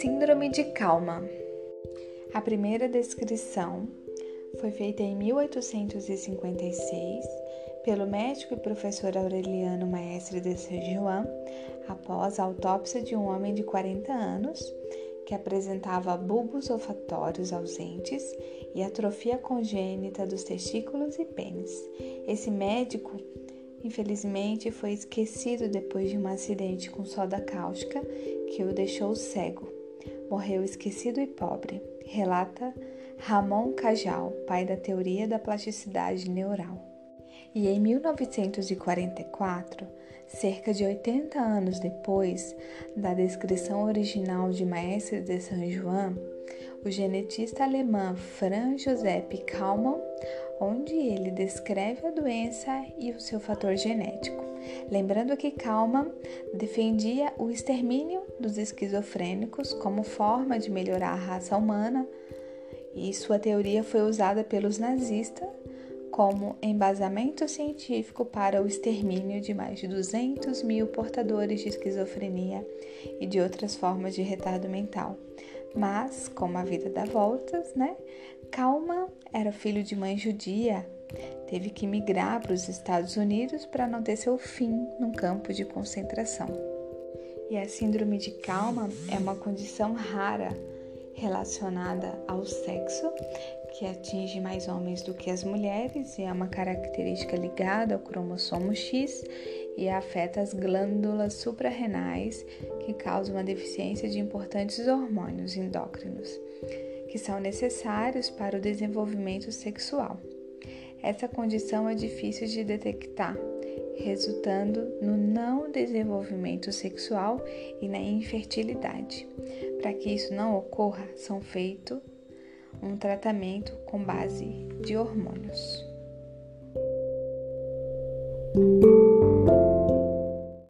Síndrome de Calma. A primeira descrição foi feita em 1856 pelo médico e professor Aureliano Maestre de Saint-Juan após a autópsia de um homem de 40 anos que apresentava bulbos olfatórios ausentes e atrofia congênita dos testículos e pênis. Esse médico, infelizmente, foi esquecido depois de um acidente com soda cáustica que o deixou cego. Morreu esquecido e pobre, relata Ramon Cajal, pai da teoria da plasticidade neural. E em 1944, cerca de 80 anos depois da descrição original de Maestre de Saint João, o genetista alemão Franz Josep Kalman, onde ele descreve a doença e o seu fator genético. Lembrando que Kalman defendia o extermínio dos esquizofrênicos como forma de melhorar a raça humana, e sua teoria foi usada pelos nazistas como embasamento científico para o extermínio de mais de 200 mil portadores de esquizofrenia e de outras formas de retardo mental. Mas, como a vida dá voltas, né? Kalman era filho de mãe judia, teve que migrar para os Estados Unidos para não ter seu fim num campo de concentração. E a síndrome de Kalman é uma condição rara relacionada ao sexo, que atinge mais homens do que as mulheres e é uma característica ligada ao cromossomo X e afeta as glândulas suprarrenais, que causam uma deficiência de importantes hormônios endócrinos, que são necessários para o desenvolvimento sexual. Essa condição é difícil de detectar, resultando no não desenvolvimento sexual e na infertilidade. Para que isso não ocorra, são feitos um tratamento com base de hormônios.